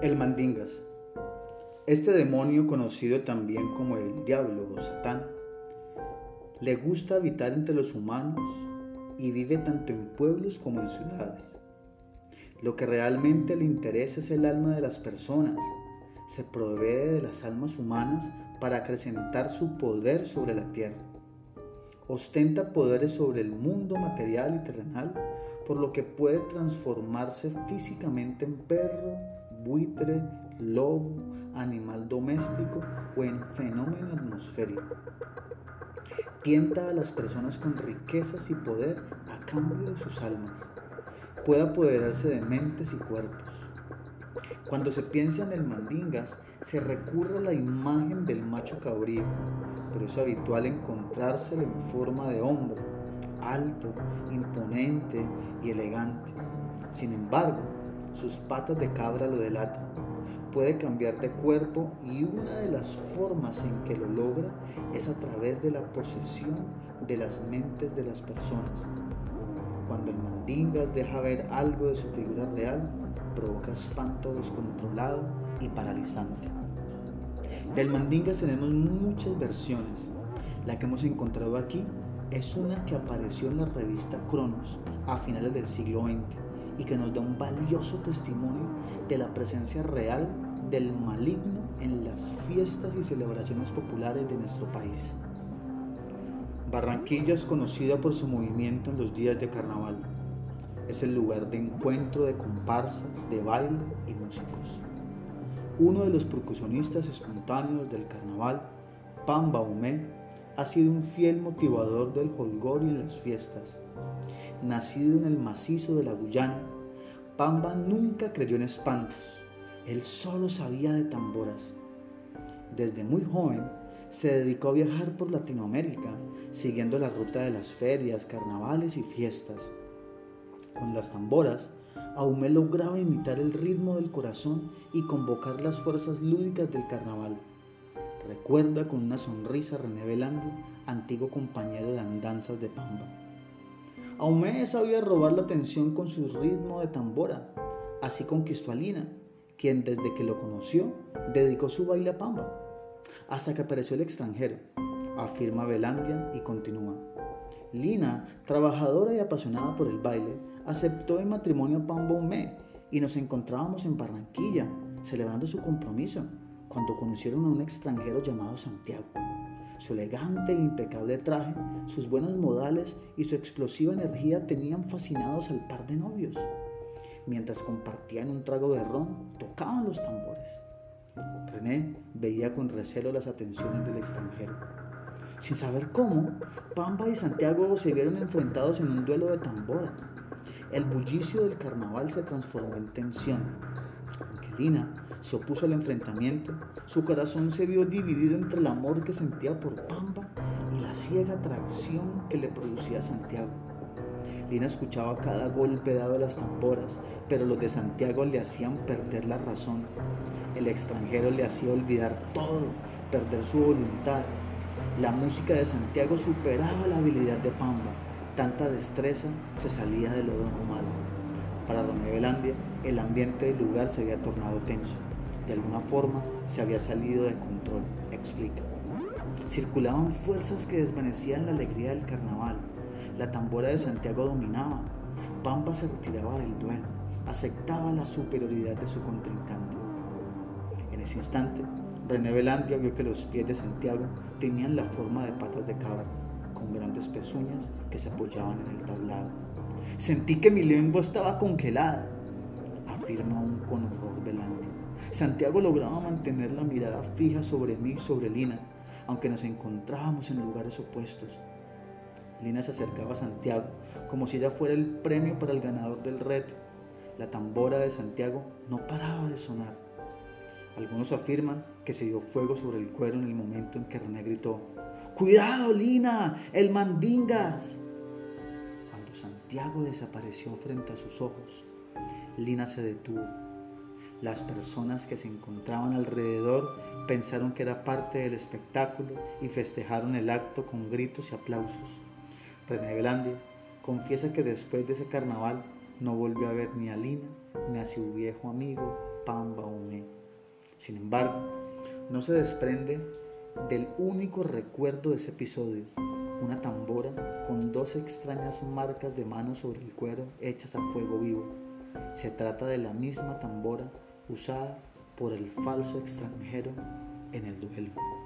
El Mandingas. Este demonio, conocido también como el diablo o Satán, le gusta habitar entre los humanos y vive tanto en pueblos como en ciudades. Lo que realmente le interesa es el alma de las personas. Se provee de las almas humanas para acrecentar su poder sobre la tierra. Ostenta poderes sobre el mundo material y terrenal, por lo que puede transformarse físicamente en perro, buitre, lobo, animal doméstico o en fenómeno atmosférico. Tienta a las personas con riquezas y poder a cambio de sus almas. Puede apoderarse de mentes y cuerpos. Cuando se piensa en el mandingas, se recurre a la imagen del macho cabrío, pero es habitual encontrárselo en forma de hombre, alto, imponente y elegante. Sin embargo, sus patas de cabra lo delatan. Puede cambiar de cuerpo y una de las formas en que lo logra es a través de la posesión de las mentes de las personas. Cuando el mandingas deja ver algo de su figura real, provoca espanto descontrolado y paralizante. Del mandingas tenemos muchas versiones. La que hemos encontrado aquí es una que apareció en la revista Cronos a finales del siglo XX y que nos da un valioso testimonio de la presencia real del maligno en las fiestas y celebraciones populares de nuestro país. Barranquilla es conocida por su movimiento en los días de carnaval. Es el lugar de encuentro de comparsas, de baile y músicos. Uno de los percusionistas espontáneos del carnaval, Pamba Humé, ha sido un fiel motivador del holgorio en las fiestas nacido en el macizo de la Guyana, Pamba nunca creyó en espantos. Él solo sabía de tamboras. Desde muy joven se dedicó a viajar por Latinoamérica, siguiendo la ruta de las ferias, carnavales y fiestas. Con las tamboras, Aumé lograba imitar el ritmo del corazón y convocar las fuerzas lúdicas del carnaval. Recuerda con una sonrisa René Belandi, antiguo compañero de andanzas de Pamba. Aumé sabía robar la atención con su ritmo de tambora. Así conquistó a Lina, quien desde que lo conoció dedicó su baile a Pamba, hasta que apareció el extranjero, afirma Belandia y continúa. Lina, trabajadora y apasionada por el baile, aceptó en matrimonio a Pamba Aumé y nos encontrábamos en Barranquilla, celebrando su compromiso, cuando conocieron a un extranjero llamado Santiago. Su elegante e impecable traje, sus buenos modales y su explosiva energía tenían fascinados al par de novios. Mientras compartían un trago de ron, tocaban los tambores. René veía con recelo las atenciones del extranjero. Sin saber cómo, Pamba y Santiago se vieron enfrentados en un duelo de tambora. El bullicio del carnaval se transformó en tensión. Lina se opuso al enfrentamiento, su corazón se vio dividido entre el amor que sentía por Pamba y la ciega atracción que le producía Santiago. Lina escuchaba cada golpe dado a las tamboras, pero los de Santiago le hacían perder la razón. El extranjero le hacía olvidar todo, perder su voluntad. La música de Santiago superaba la habilidad de Pamba. Tanta destreza se salía de lo normal. Para René Belandia, el ambiente del lugar se había tornado tenso. De alguna forma se había salido de control, explica. Circulaban fuerzas que desvanecían la alegría del carnaval. La tambora de Santiago dominaba. Pampa se retiraba del duelo. Aceptaba la superioridad de su contrincante. En ese instante, René Belandia vio que los pies de Santiago tenían la forma de patas de cabra, con grandes pezuñas que se apoyaban en el tablado. Sentí que mi lengua estaba congelada, afirma aún con horror Belandi. Santiago lograba mantener la mirada fija sobre mí y sobre Lina, aunque nos encontrábamos en lugares opuestos. Lina se acercaba a Santiago como si ella fuera el premio para el ganador del reto. La tambora de Santiago no paraba de sonar. Algunos afirman que se dio fuego sobre el cuero en el momento en que René gritó, ¡Cuidado, Lina! ¡El mandingas! Santiago desapareció frente a sus ojos. Lina se detuvo. Las personas que se encontraban alrededor pensaron que era parte del espectáculo y festejaron el acto con gritos y aplausos. René Belandi confiesa que después de ese carnaval no volvió a ver ni a Lina ni a su viejo amigo pamba hume. Sin embargo, no se desprende del único recuerdo de ese episodio, una tambora con dos extrañas marcas de mano sobre el cuero hechas a fuego vivo. Se trata de la misma tambora usada por el falso extranjero en el duelo.